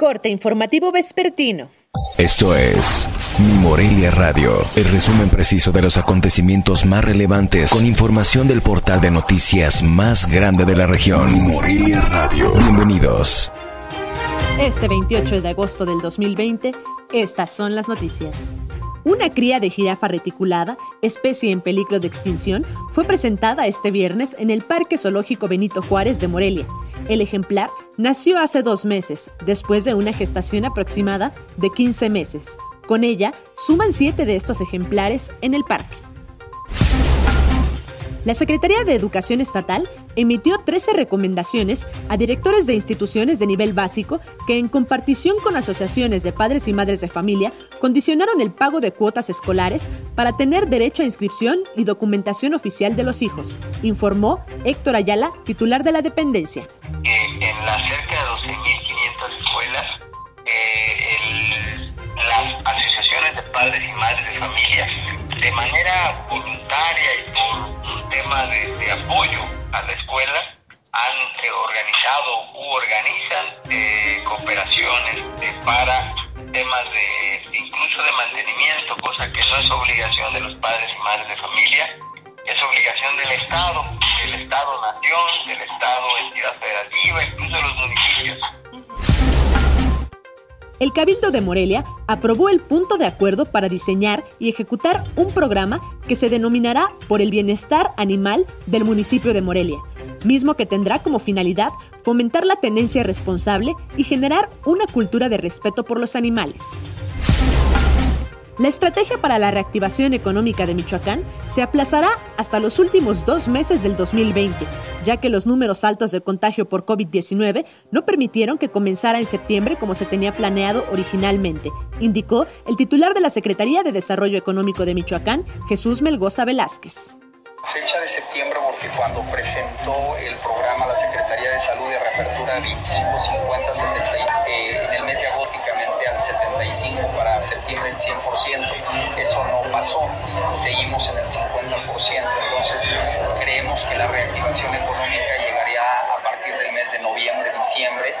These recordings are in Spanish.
Corte informativo vespertino. Esto es Mi Morelia Radio, el resumen preciso de los acontecimientos más relevantes con información del portal de noticias más grande de la región. Mi Morelia Radio. Bienvenidos. Este 28 de agosto del 2020, estas son las noticias. Una cría de jirafa reticulada, especie en peligro de extinción, fue presentada este viernes en el Parque Zoológico Benito Juárez de Morelia el ejemplar nació hace dos meses, después de una gestación aproximada de 15 meses. Con ella, suman siete de estos ejemplares en el parque. La Secretaría de Educación Estatal emitió 13 recomendaciones a directores de instituciones de nivel básico que, en compartición con asociaciones de padres y madres de familia, condicionaron el pago de cuotas escolares para tener derecho a inscripción y documentación oficial de los hijos, informó Héctor Ayala, titular de la dependencia. Padres y madres de familia, de manera voluntaria y por tema de, apoyo a la escuela han eh, organizado u organizan eh, cooperaciones eh, para temas de incluso de mantenimiento, cosa que no es obligación de los padres y madres de familia, es obligación del Estado, del Estado-Nación, del Estado-Entidad Federativa, incluso los municipios. El Cabildo de Morelia aprobó el punto de acuerdo para diseñar y ejecutar un programa que se denominará Por el Bienestar Animal del municipio de Morelia, mismo que tendrá como finalidad fomentar la tenencia responsable y generar una cultura de respeto por los animales. La estrategia para la reactivación económica de Michoacán se aplazará hasta los últimos dos meses del 2020, ya que los números altos de contagio por COVID-19 no permitieron que comenzara en septiembre como se tenía planeado originalmente, indicó el titular de la Secretaría de Desarrollo Económico de Michoacán, Jesús Melgoza Velázquez. Fecha de septiembre porque cuando presentó el programa la Secretaría de Salud de reapertura 25, para septiembre el 100%. Eso no pasó, seguimos en el 50%. Entonces creemos que la reactivación económica llegaría a partir del mes de noviembre, diciembre.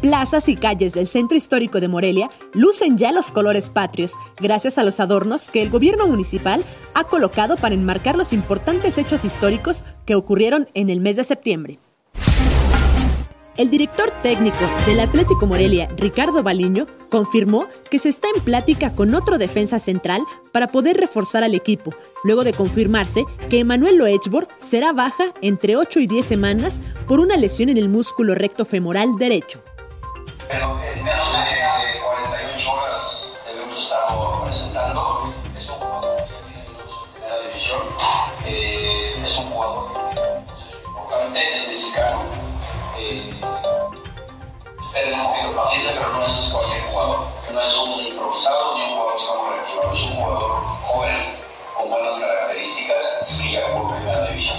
Plazas y calles del centro histórico de Morelia lucen ya los colores patrios, gracias a los adornos que el gobierno municipal ha colocado para enmarcar los importantes hechos históricos que ocurrieron en el mes de septiembre. El director técnico del Atlético Morelia, Ricardo Baliño, confirmó que se está en plática con otro defensa central para poder reforzar al equipo, luego de confirmarse que Emanuel Loechbor será baja entre 8 y 10 semanas por una lesión en el músculo recto femoral derecho. Pero en menos de 48 horas debemos estar presentando. Es un jugador que tiene en primera división. Eh, es un jugador importante, es mexicano eh, un paciencia, pero no es cualquier jugador. No es un improvisado ni un jugador que está reactivado, es un jugador joven, con buenas características y que ya jugó primera división.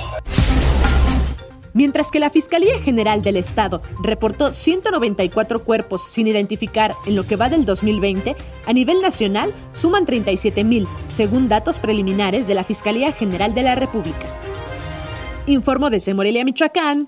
Mientras que la Fiscalía General del Estado reportó 194 cuerpos sin identificar en lo que va del 2020, a nivel nacional suman 37.000, según datos preliminares de la Fiscalía General de la República. Informó desde Morelia, Michoacán,